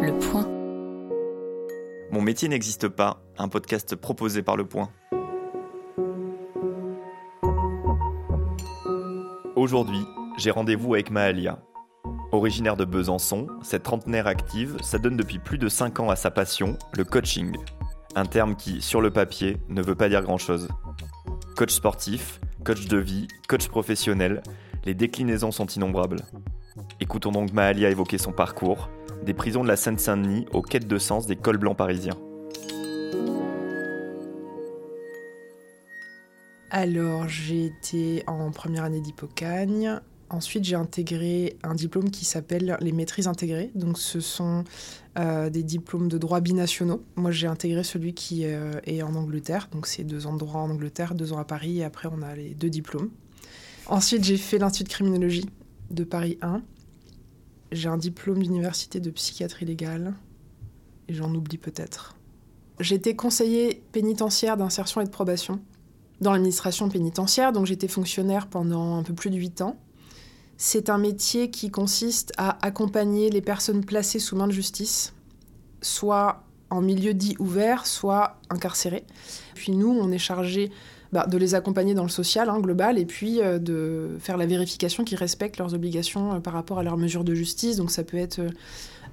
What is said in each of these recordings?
Le Point. Mon métier n'existe pas, un podcast proposé par Le Point. Aujourd'hui, j'ai rendez-vous avec Mahalia. Originaire de Besançon, cette trentenaire active s'adonne depuis plus de 5 ans à sa passion, le coaching. Un terme qui, sur le papier, ne veut pas dire grand-chose. Coach sportif, coach de vie, coach professionnel, les déclinaisons sont innombrables. Écoutons donc Mahalia évoquer son parcours, des prisons de la Seine-Saint-Denis aux quêtes de sens des cols blancs parisiens. Alors, j'ai été en première année d'Hippocagne. Ensuite, j'ai intégré un diplôme qui s'appelle les maîtrises intégrées. Donc, ce sont euh, des diplômes de droit binationaux. Moi, j'ai intégré celui qui euh, est en Angleterre. Donc, c'est deux ans de droit en Angleterre, deux ans à Paris. Et après, on a les deux diplômes. Ensuite, j'ai fait l'Institut de criminologie de Paris 1. J'ai un diplôme d'université de psychiatrie légale. Et j'en oublie peut-être. J'ai été conseiller pénitentiaire d'insertion et de probation dans l'administration pénitentiaire, donc j'étais fonctionnaire pendant un peu plus de 8 ans. C'est un métier qui consiste à accompagner les personnes placées sous main de justice, soit en milieu dit ouvert, soit incarcérées. Puis nous, on est chargé bah, de les accompagner dans le social hein, global et puis euh, de faire la vérification qu'ils respectent leurs obligations euh, par rapport à leurs mesures de justice. Donc ça peut être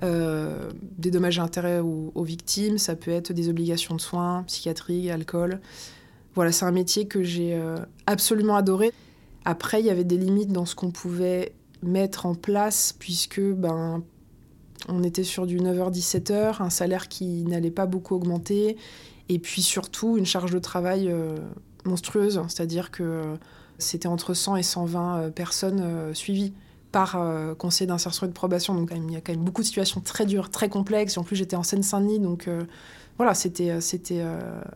euh, des dommages et intérêts aux, victimes, ça peut être des obligations de soins, psychiatrie, alcool. Voilà, c'est un métier que j'ai absolument adoré. Après, il y avait des limites dans ce qu'on pouvait mettre en place puisque ben, on était sur du 9h-17h, un salaire qui n'allait pas beaucoup augmenter et puis surtout une charge de travail monstrueuse, c'est-à-dire que c'était entre 100 et 120 euh, personnes euh, suivies par euh, conseil d'insertion et de probation. Donc il y a quand même beaucoup de situations très dures, très complexes. En plus, j'étais en Seine-Saint-Denis, donc voilà, c'était c'était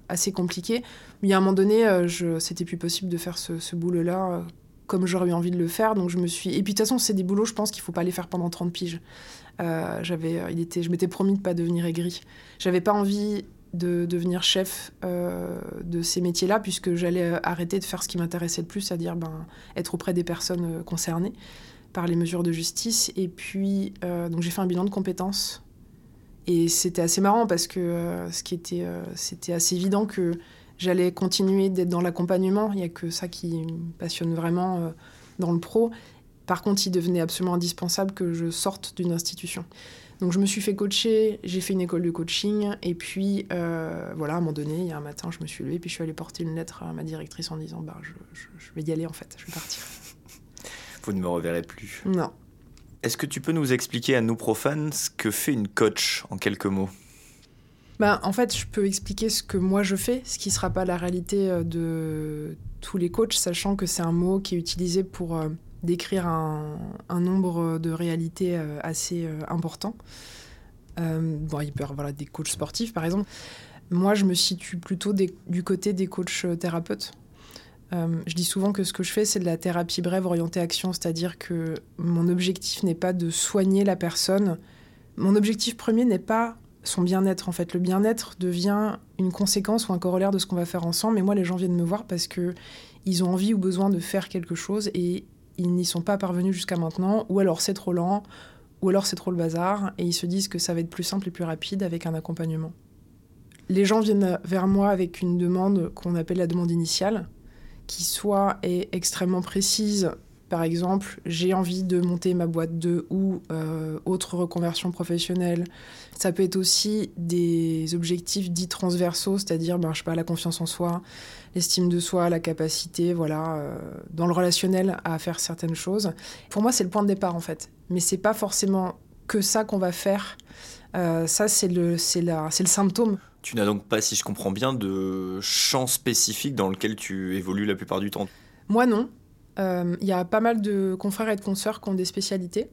assez compliqué. Mais à un moment donné, je c'était plus possible de faire ce, ce boulot-là comme j'aurais eu envie de le faire. Donc je me suis. Et puis de toute façon, c'est des boulots, je pense qu'il faut pas les faire pendant 30 piges. j'avais, il était, je m'étais promis de pas devenir aigri. J'avais pas envie de devenir chef euh, de ces métiers-là, puisque j'allais euh, arrêter de faire ce qui m'intéressait le plus, c'est-à-dire ben, être auprès des personnes euh, concernées par les mesures de justice. Et puis, donc j'ai fait un bilan de compétences. Et c'était assez marrant parce que ce qui était, c'était assez évident que j'allais continuer d'être dans l'accompagnement. Il n'y a que ça qui me passionne vraiment dans le pro. Par contre, il devenait absolument indispensable que je sorte d'une institution. Donc je me suis fait coacher, j'ai fait une école de coaching, et puis euh, voilà, à un moment donné, il y a un matin, je me suis levée, puis je suis allée porter une lettre à ma directrice en disant bah, je, je vais y aller en fait, je vais partir. Vous ne me reverrez plus. Non. Est-ce que tu peux nous expliquer à nous profanes ce que fait une coach en quelques mots? Ben, en fait, je peux expliquer ce que moi je fais, ce qui ne sera pas la réalité euh, de tous les coachs, sachant que c'est un mot qui est utilisé pour euh, décrire un, nombre de réalités euh, assez euh, important. Euh, bon, il peut y avoir des coachs sportifs, par exemple. Moi, je me situe plutôt du côté des coachs thérapeutes. je dis souvent que ce que je fais, c'est de la thérapie brève orientée action, c'est-à-dire que mon objectif n'est pas de soigner la personne. Mon objectif premier n'est pas son bien-être. En fait, le bien-être devient une conséquence ou un corollaire de ce qu'on va faire ensemble. Mais moi, les gens viennent me voir parce que ils ont envie ou besoin de faire quelque chose et ils n'y sont pas parvenus jusqu'à maintenant, ou alors c'est trop lent, ou alors c'est trop le bazar, et ils se disent que ça va être plus simple et plus rapide avec un accompagnement. Les gens viennent vers moi avec une demande qu'on appelle la demande initiale, qui soit est extrêmement précise. Par exemple, j'ai envie de monter ma boîte de ou euh, autre reconversion professionnelle. Ça peut être aussi des objectifs dits transversaux, c'est-à-dire, ben, je sais pas, la confiance en soi, l'estime de soi, la capacité, voilà, euh, dans le relationnel à faire certaines choses. Pour moi, c'est le point de départ en fait. Mais c'est pas forcément que ça qu'on va faire. Euh, ça, c'est le, c'est la, c'est le symptôme. Tu n'as donc pas, si je comprends bien, de champ spécifique dans lequel tu évolues la plupart du temps? Moi, non. Il euh, y a pas mal de confrères et de consoeurs qui ont des spécialités.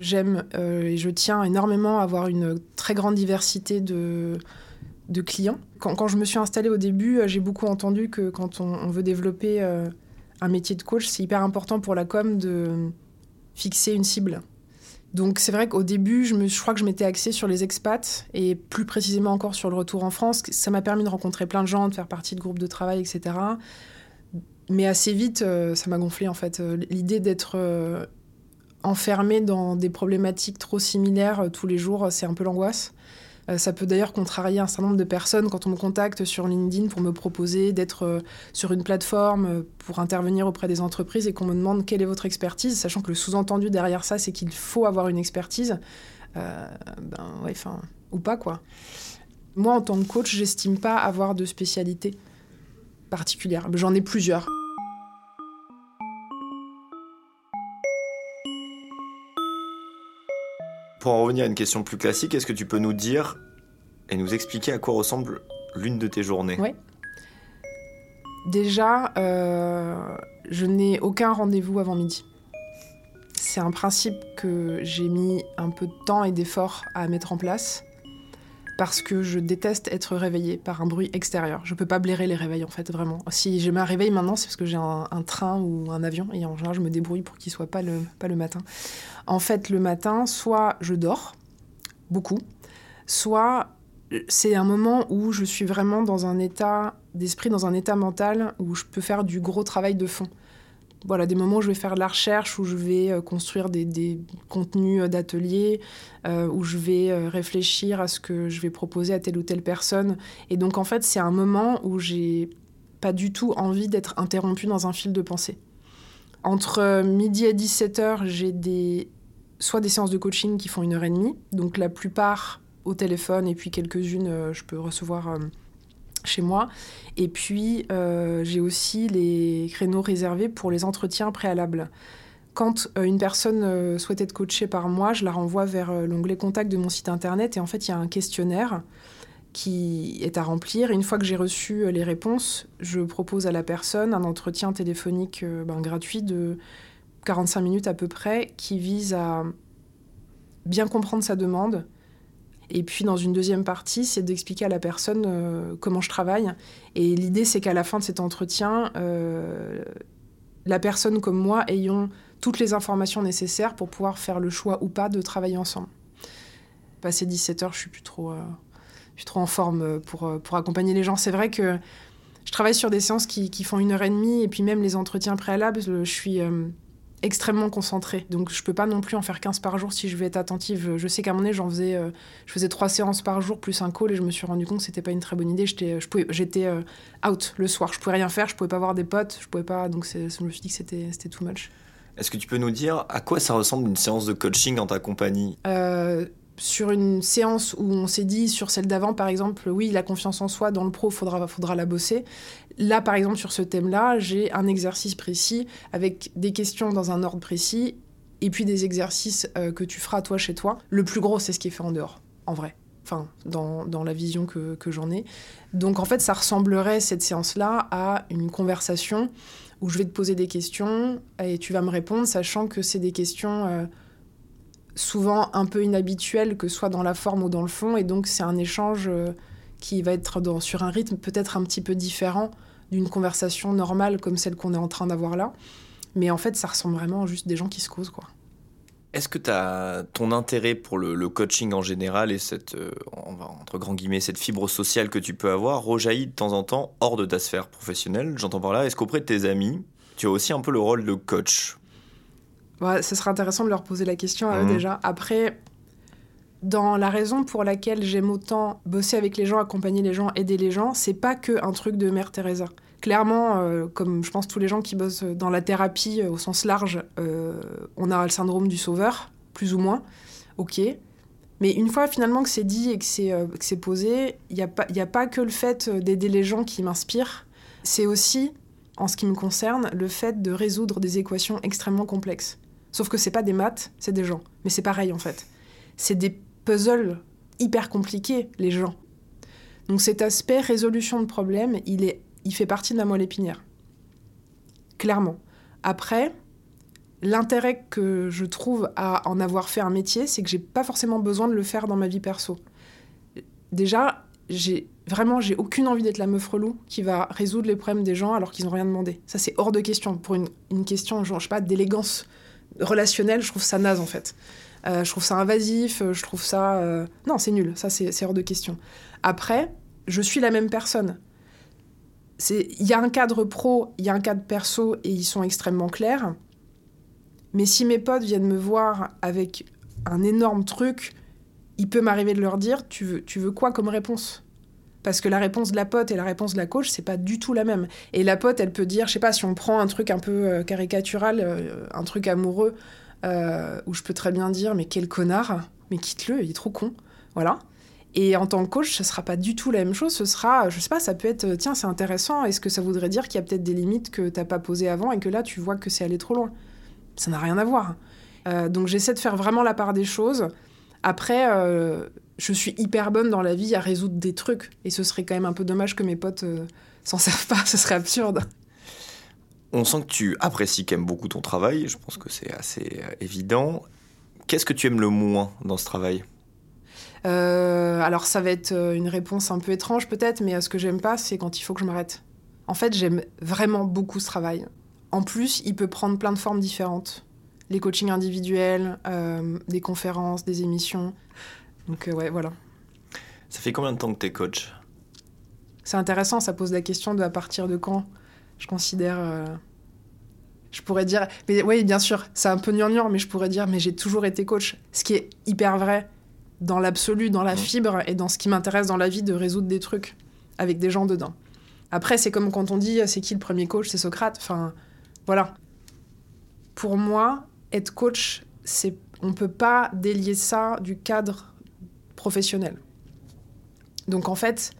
J'aime et je tiens énormément à avoir une très grande diversité de, de clients. Quand, je me suis installée au début, euh, j'ai beaucoup entendu que quand on, veut développer euh, un métier de coach, c'est hyper important pour la com de fixer une cible. Donc c'est vrai qu'au début, je, me, crois que je m'étais axée sur les expats et plus précisément encore sur le retour en France. Ça m'a permis de rencontrer plein de gens, de faire partie de groupes de travail, etc. Mais assez vite, euh, ça m'a gonflé en fait. L'idée d'être enfermé dans des problématiques trop similaires tous les jours, c'est un peu l'angoisse. Euh, ça peut d'ailleurs contrarier un certain nombre de personnes quand on me contacte sur LinkedIn pour me proposer d'être euh, sur une plateforme euh, pour intervenir auprès des entreprises et qu'on me demande quelle est votre expertise, sachant que le sous-entendu derrière ça, c'est qu'il faut avoir une expertise. ben ouais, enfin, ou pas quoi. Moi, en tant que coach, j'estime pas avoir de spécialité particulière. J'en ai plusieurs. Pour en revenir à une question plus classique, est-ce que tu peux nous dire et nous expliquer à quoi ressemble l'une de tes journées? Oui. Déjà, euh, je n'ai aucun rendez-vous avant midi. C'est un principe que j'ai mis un peu de temps et d'effort à mettre en place parce que je déteste être réveillée par un bruit extérieur. Je peux pas blairer les réveils en fait, vraiment. Si j'ai un réveil maintenant, c'est parce que j'ai un, train ou un avion et en général je me débrouille pour qu'il soit pas le, pas le matin. En fait, le matin, soit je dors beaucoup, soit c'est un moment où je suis vraiment dans un état d'esprit, dans un état mental où je peux faire du gros travail de fond voilà, des moments où je vais faire de la recherche, où je vais euh, construire des, contenus euh, d'ateliers, euh, où je vais réfléchir à ce que je vais proposer à telle ou telle personne. Et donc, en fait, c'est un moment où j'ai pas du tout envie d'être interrompue dans un fil de pensée. Entre midi et 17h, j'ai des, soit des séances de coaching qui font une heure et demie, donc la plupart au téléphone, et puis quelques-unes, je peux recevoir chez moi. Et puis, euh, j'ai aussi les créneaux réservés pour les entretiens préalables. Quand euh, une personne euh, souhaite être coachée par moi, je la renvoie vers l'onglet contact de mon site internet et en fait, il y a un questionnaire qui est à remplir. une fois que j'ai reçu les réponses, je propose à la personne un entretien téléphonique ben, gratuit de 45 minutes à peu près qui vise à bien comprendre sa demande, et puis dans une deuxième partie, c'est d'expliquer à la personne euh, comment je travaille. Et l'idée, c'est qu'à la fin de cet entretien, euh, la personne comme moi ayons toutes les informations nécessaires pour pouvoir faire le choix ou pas de travailler ensemble. Passé 17 heures, je suis plus trop, euh, trop en forme pour, pour accompagner les gens. C'est vrai que je travaille sur des séances qui, font une heure et demie, et puis même les entretiens préalables, je suis extrêmement concentrée. Donc je peux pas non plus en faire 15 par jour si je veux être attentive. Je sais qu'à mon âge, j'en faisais, euh, je faisais trois séances par jour plus un call et je me suis rendu compte que c'était pas une très bonne idée. J'étais, j'étais euh, out le soir. Je pouvais rien faire, je pouvais pas voir des potes, je pouvais pas. Donc je me suis dit que c'était, c'était too much. Est-ce que tu peux nous dire à quoi ça ressemble une séance de coaching en ta compagnie? Euh, sur une séance où on s'est dit, sur celle d'avant par exemple, oui, la confiance en soi dans le pro, faudra, faudra la bosser. Là, par exemple, sur ce thème-là, j'ai un exercice précis avec des questions dans un ordre précis et puis des exercices euh, que tu feras toi chez toi. Le plus gros, c'est ce qui est fait en dehors, en vrai. Enfin, dans, la vision que, que j'en ai. Donc, en fait, ça ressemblerait, cette séance-là, à une conversation où je vais te poser des questions et tu vas me répondre, sachant que c'est des questions... Euh, souvent un peu inhabituel, que ce soit dans la forme ou dans le fond. Et donc, c'est un échange euh, qui va être sur un rythme peut-être un petit peu différent d'une conversation normale comme celle qu'on est en train d'avoir là. Mais en fait, ça ressemble vraiment à juste des gens qui se causent, quoi. Est-ce que as, ton intérêt pour le, coaching en général et cette, euh, entre guillemets, cette fibre sociale que tu peux avoir rejaillit de temps en temps hors de ta sphère professionnelle? J'entends par là, est-ce qu'auprès de tes amis, tu as aussi un peu le rôle de coach Ouais, ce serait intéressant de leur poser la question à eux mhm. déjà. Après, dans la raison pour laquelle j'aime autant bosser avec les gens, accompagner les gens, aider les gens, c'est pas que un truc de Mère Teresa. Clairement, euh, comme je pense tous les gens qui bossent dans la thérapie euh, au sens large, euh, on a le syndrome du sauveur, plus ou moins. Ok. Mais une fois finalement que c'est dit et que c'est posé, il n'y a, pas, a pas que le fait d'aider les gens qui m'inspire, c'est aussi, en ce qui me concerne, le fait de résoudre des équations extrêmement complexes. Sauf que c'est pas des maths, c'est des gens. Mais c'est pareil en fait. C'est des puzzles hyper compliqués, les gens. Donc cet aspect résolution de problème, il, est, il fait partie de ma moelle épinière. Clairement. Après, l'intérêt que je trouve à en avoir fait un métier, c'est que j'ai pas forcément besoin de le faire dans ma vie perso. Déjà, j'ai vraiment j'ai aucune envie d'être la meuf relou qui va résoudre les problèmes des gens alors qu'ils n'ont rien demandé. Ça c'est hors de question pour une, une question genre je sais pas d'élégance relationnel, je trouve ça naze en fait. Euh, je trouve ça invasif, euh, je trouve ça... Euh, non, c'est nul, ça c'est hors de question. Après, je suis la même personne. Il y a un cadre pro, il y a un cadre perso, et ils sont extrêmement clairs. Mais si mes potes viennent me voir avec un énorme truc, il peut m'arriver de leur dire tu veux, tu veux quoi comme réponse? Parce que la réponse de la pote et la réponse de la coach, c'est pas du tout la même. Et la pote, elle peut dire, je sais pas, si on prend un truc un peu euh, caricatural, euh, un truc amoureux, euh, où je peux très bien dire, mais quel connard, mais quitte-le, il est trop con. Voilà. Et en tant que coach, ce sera pas du tout la même chose. Ce sera, je sais pas, ça peut être, tiens, c'est intéressant. Est-ce que ça voudrait dire qu'il y a peut-être des limites que t'as pas posées avant et que là, tu vois que c'est allé trop loin? Ça n'a rien à voir. donc j'essaie de faire vraiment la part des choses. Après, je suis hyper bonne dans la vie à résoudre des trucs. Et ce serait quand même un peu dommage que mes potes euh, s'en servent pas, ce serait absurde. On sent que tu apprécies quand même beaucoup ton travail, je pense que c'est assez euh, évident. Qu'est-ce que tu aimes le moins dans ce travail? Euh, Alors ça va être une réponse un peu étrange peut-être, mais ce que j'aime pas, c'est quand il faut que je m'arrête. En fait, j'aime vraiment beaucoup ce travail. En plus, il peut prendre plein de formes différentes. Les coachings individuels, des conférences, des émissions. Donc euh, ouais, voilà. Ça fait combien de temps que tu es coach? C'est intéressant, ça pose la question de à partir de quand je considère... Euh, je pourrais dire... Mais oui, bien sûr, c'est un peu gnangnan, mais je pourrais dire, mais j'ai toujours été coach. Ce qui est hyper vrai dans l'absolu, dans la fibre et dans ce qui m'intéresse dans la vie de résoudre des trucs avec des gens dedans. Après, c'est comme quand on dit c'est qui le premier coach, c'est Socrate. Enfin, voilà. Pour moi, être coach, c'est on peut pas délier ça du cadre professionnel. Donc en fait,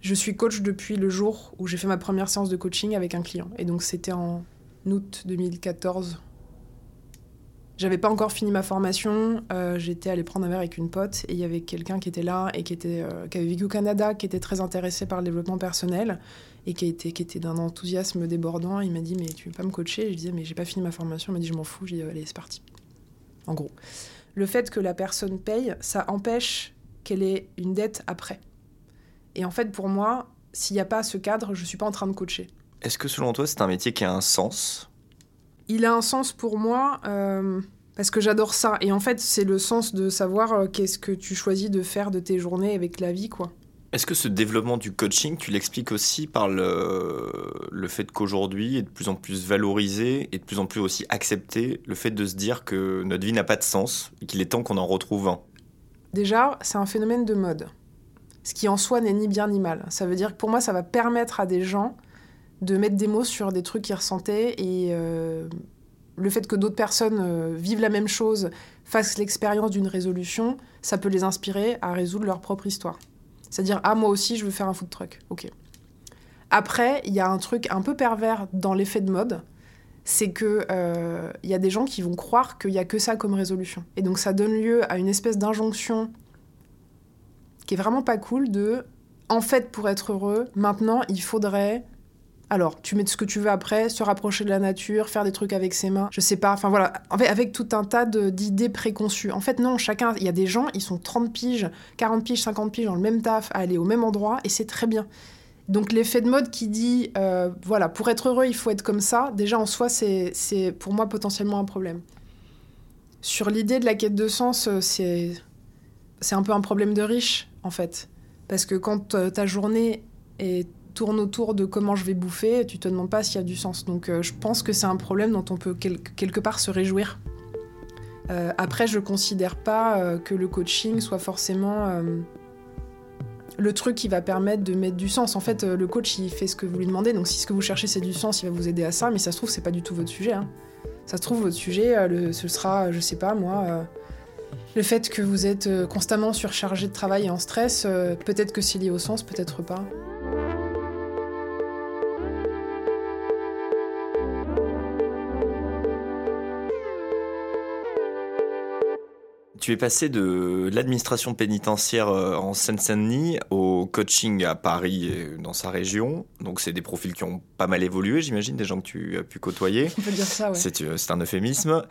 je suis coach depuis le jour où j'ai fait ma première séance de coaching avec un client. Et donc c'était en août 2014. J'avais pas encore fini ma formation, euh, j'étais allée prendre un verre avec une pote et il y avait quelqu'un qui était là et qui, était, euh, qui avait vécu au Canada, qui était très intéressé par le développement personnel et qui était, qui était d'un enthousiasme débordant. Il m'a dit Mais tu veux pas me coacher? Je disais Mais j'ai pas fini ma formation. Il m'a dit Je m'en fous. J'ai dit Allez, c'est parti. En gros le fait que la personne paye, ça empêche qu'elle ait une dette après. Et en fait, pour moi, s'il n'y a pas ce cadre, je ne suis pas en train de coacher. Est-ce que selon toi, c'est un métier qui a un sens? Il a un sens pour moi euh, parce que j'adore ça. Et en fait, c'est le sens de savoir euh, qu'est-ce que tu choisis de faire de tes journées avec la vie, quoi. Est-ce que ce développement du coaching, tu l'expliques aussi par le, fait qu'aujourd'hui est de plus en plus valorisé et de plus en plus aussi accepté le fait de se dire que notre vie n'a pas de sens et qu'il est temps qu'on en retrouve un? Déjà, c'est un phénomène de mode. Ce qui en soi n'est ni bien ni mal. Ça veut dire que pour moi, ça va permettre à des gens de mettre des mots sur des trucs qu'ils ressentaient et euh, le fait que d'autres personnes euh, vivent la même chose, fassent l'expérience d'une résolution, ça peut les inspirer à résoudre leur propre histoire. C'est-à-dire, ah, moi aussi, je veux faire un food truck. Ok. Après, il y a un truc un peu pervers dans l'effet de mode, c'est que il euh, y a des gens qui vont croire qu'il y a que ça comme résolution. Et donc, ça donne lieu à une espèce d'injonction qui est vraiment pas cool de, en fait, pour être heureux, maintenant, il faudrait alors, tu mets ce que tu veux après, se rapprocher de la nature, faire des trucs avec ses mains, je sais pas, enfin voilà, avec tout un tas d'idées préconçues. En fait, non, chacun, il y a des gens, ils sont 30 piges, 40 piges, 50 piges dans le même taf, à aller au même endroit, et c'est très bien. Donc l'effet de mode qui dit, euh, voilà, pour être heureux, il faut être comme ça, déjà en soi, c'est pour moi potentiellement un problème. Sur l'idée de la quête de sens, euh, c'est un peu un problème de riche, en fait. Parce que quand euh, ta journée est tourne autour de comment je vais bouffer, tu te demandes pas s'il y a du sens. Donc euh, je pense que c'est un problème dont on peut quelque part se réjouir. Euh, après, je considère pas euh, que le coaching soit forcément le truc qui va permettre de mettre du sens. En fait, le coach, il fait ce que vous lui demandez. Donc si ce que vous cherchez, c'est du sens, il va vous aider à ça. Mais ça se trouve, c'est pas du tout votre sujet. Hein. Ça se trouve, votre sujet, ce sera, je sais pas, moi... Le fait que vous êtes constamment surchargé de travail et en stress, peut-être que c'est lié au sens, peut-être pas. Tu es passé de l'administration pénitentiaire euh, en Seine-Saint-Denis au coaching à Paris et dans sa région. Donc, c'est des profils qui ont pas mal évolué, j'imagine, des gens que tu as pu côtoyer. On peut dire ça, ouais. Euh, c'est un euphémisme.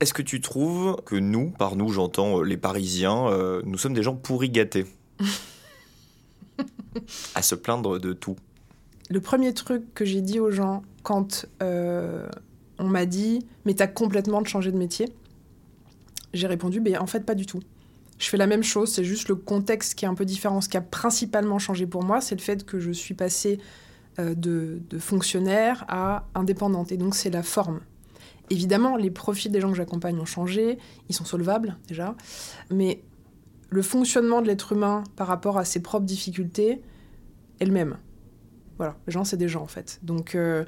Est-ce que tu trouves que nous, par nous, j'entends euh, les Parisiens, nous sommes des gens pourri gâtés À se plaindre de tout? Le premier truc que j'ai dit aux gens quand on m'a dit « mais t'as complètement changé de métier », j'ai répondu, mais en fait, pas du tout. Je fais la même chose, c'est juste le contexte qui est un peu différent. Ce qui a principalement changé pour moi, c'est le fait que je suis passée euh, de, fonctionnaire à indépendante. Et donc, c'est la forme. Évidemment, les profils des gens que j'accompagne ont changé, ils sont solvables déjà, mais le fonctionnement de l'être humain par rapport à ses propres difficultés est le même. Voilà, les gens, c'est des gens en fait. Donc, euh,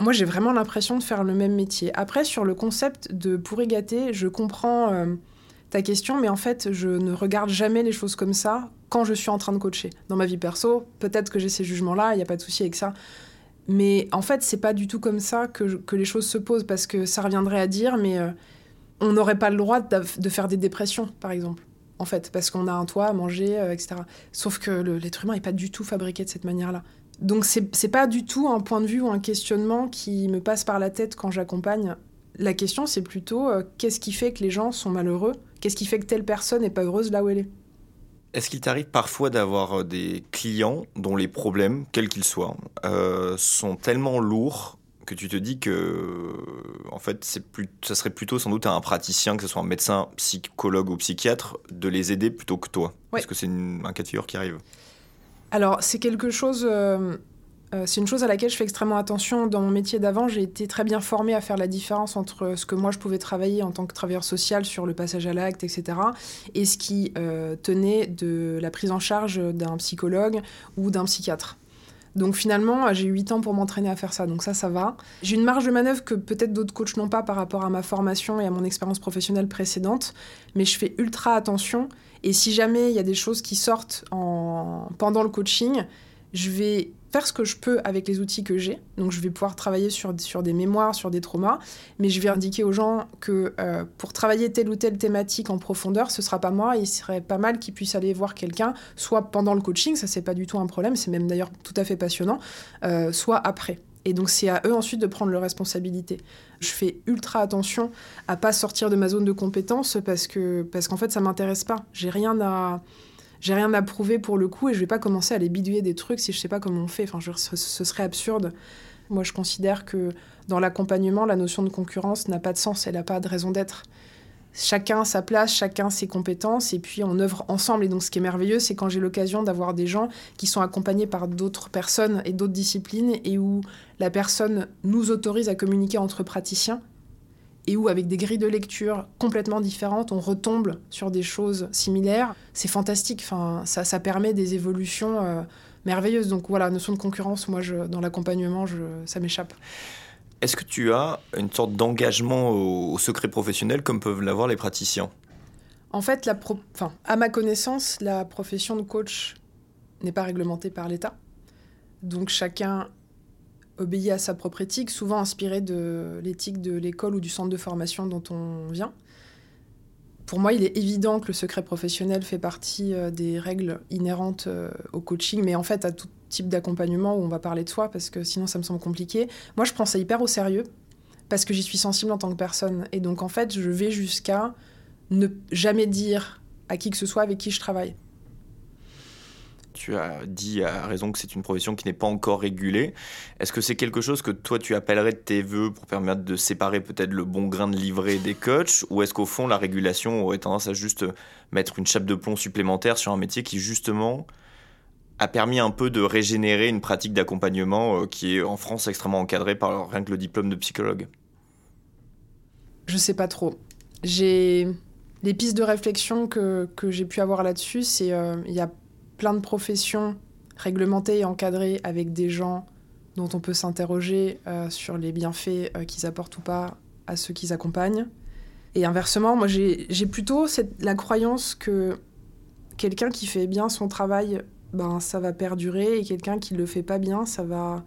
moi, j'ai vraiment l'impression de faire le même métier. Après, sur le concept de pourri gâter, je comprends euh, ta question, mais en fait, je ne regarde jamais les choses comme ça quand je suis en train de coacher. Dans ma vie perso, peut-être que j'ai ces jugements-là, il n'y a pas de souci avec ça. Mais en fait, c'est pas du tout comme ça que, les choses se posent, parce que ça reviendrait à dire, mais euh, on n'aurait pas le droit de, faire des dépressions, par exemple. En fait, parce qu'on a un toit à manger, euh, etc. Sauf que l'être humain n'est pas du tout fabriqué de cette manière-là. Donc, c'est pas du tout un point de vue ou un questionnement qui me passe par la tête quand j'accompagne. La question, c'est plutôt euh, qu'est-ce qui fait que les gens sont malheureux? Qu'est-ce qui fait que telle personne n'est pas heureuse là où elle est? Est-ce qu'il t'arrive parfois d'avoir euh, des clients dont les problèmes, quels qu'ils soient, euh, sont tellement lourds que tu te dis que, en fait, c'est plus, ça serait plutôt sans doute à un praticien, que ce soit un médecin, psychologue ou psychiatre, de les aider plutôt que toi? Est-ce que c'est un cas de figure qui arrive Alors, c'est quelque chose. Euh, euh, c'est une chose à laquelle je fais extrêmement attention. Dans mon métier d'avant, j'ai été très bien formée à faire la différence entre ce que moi je pouvais travailler en tant que travailleur social sur le passage à l'acte, etc., et ce qui euh, tenait de la prise en charge d'un psychologue ou d'un psychiatre. Donc finalement, j'ai eu 8 ans pour m'entraîner à faire ça, donc ça, ça va. J'ai une marge de manœuvre que peut-être d'autres coachs n'ont pas par rapport à ma formation et à mon expérience professionnelle précédente, mais je fais ultra attention. Et si jamais il y a des choses qui sortent en... pendant le coaching, je vais faire ce que je peux avec les outils que j'ai. Donc je vais pouvoir travailler sur, des mémoires, sur des traumas, mais je vais indiquer aux gens que euh, pour travailler telle ou telle thématique en profondeur, ce sera pas moi, il serait pas mal qu'ils puissent aller voir quelqu'un, soit pendant le coaching, ça c'est pas du tout un problème, c'est même d'ailleurs tout à fait passionnant, euh, soit après. Et donc c'est à eux ensuite de prendre leurs responsabilités. Je fais ultra attention à pas sortir de ma zone de compétence parce que parce qu'en fait ça m'intéresse pas. J'ai rien à j'ai rien à prouver pour le coup et je vais pas commencer à les bidouiller des trucs si je sais pas comment on fait. Enfin, ce, serait absurde. Moi, je considère que dans l'accompagnement, la notion de concurrence n'a pas de sens, elle n'a pas de raison d'être. Chacun sa place, chacun ses compétences, et puis on œuvre ensemble. Et donc, ce qui est merveilleux, c'est quand j'ai l'occasion d'avoir des gens qui sont accompagnés par d'autres personnes et d'autres disciplines, et où la personne nous autorise à communiquer entre praticiens, et où avec des grilles de lecture complètement différentes, on retombe sur des choses similaires, c'est fantastique. Enfin, ça, ça permet des évolutions euh, merveilleuses. Donc voilà, notion de concurrence, moi, je, dans l'accompagnement, ça m'échappe. Est-ce que tu as une sorte d'engagement au, secret professionnel comme peuvent l'avoir les praticiens? En fait, la enfin, à ma connaissance, la profession de coach n'est pas réglementée par l'État. Donc chacun obéit à sa propre éthique, souvent inspirée de l'éthique de l'école ou du centre de formation dont on vient. Pour moi, il est évident que le secret professionnel fait partie euh, des règles inhérentes euh, au coaching, mais en fait à tout type d'accompagnement où on va parler de soi, parce que sinon ça me semble compliqué. Moi, je prends ça hyper au sérieux, parce que j'y suis sensible en tant que personne. Et donc, en fait, je vais jusqu'à ne jamais dire à qui que ce soit avec qui je travaille tu as dit à raison que c'est une profession qui n'est pas encore régulée. Est-ce que c'est quelque chose que toi tu appellerais de tes voeux pour permettre de séparer peut-être le bon grain de livret des coachs? Ou est-ce qu'au fond la régulation aurait tendance à juste mettre une chape de plomb supplémentaire sur un métier qui justement a permis un peu de régénérer une pratique d'accompagnement euh, qui est en France extrêmement encadrée par rien que le diplôme de psychologue? Je sais pas trop. J'ai les pistes de réflexion que, j'ai pu avoir là-dessus, c'est euh, il y a plein de professions réglementées et encadrées avec des gens dont on peut s'interroger euh, sur les bienfaits euh, qu'ils apportent ou pas à ceux qu'ils accompagnent. Et inversement, moi j'ai plutôt la croyance que quelqu'un qui fait bien son travail, ben ça va perdurer, et quelqu'un qui le fait pas bien, ça va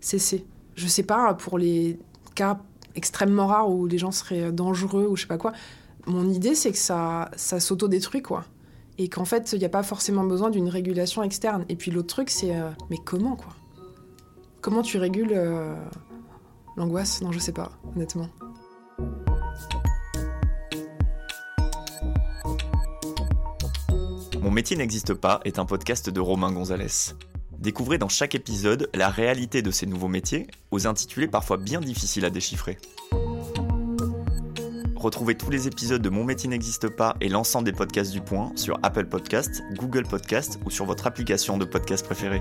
cesser. Je sais pas, pour les cas extrêmement rares où les gens seraient dangereux ou je sais pas quoi, mon idée c'est que ça, ça s'auto-détruit quoi et qu'en fait, il n'y a pas forcément besoin d'une régulation externe. Et puis l'autre truc, c'est euh, mais comment quoi? Comment tu régules euh, l'angoisse? Non, je sais pas, honnêtement. Mon métier n'existe pas est un podcast de Romain Gonzalez. Découvrez dans chaque épisode la réalité de ces nouveaux métiers, aux intitulés parfois bien difficiles à déchiffrer. Retrouvez tous les épisodes de Mon métier n'existe pas et l'ensemble des podcasts du Point sur Apple Podcasts, Google Podcasts ou sur votre application de podcast préférée.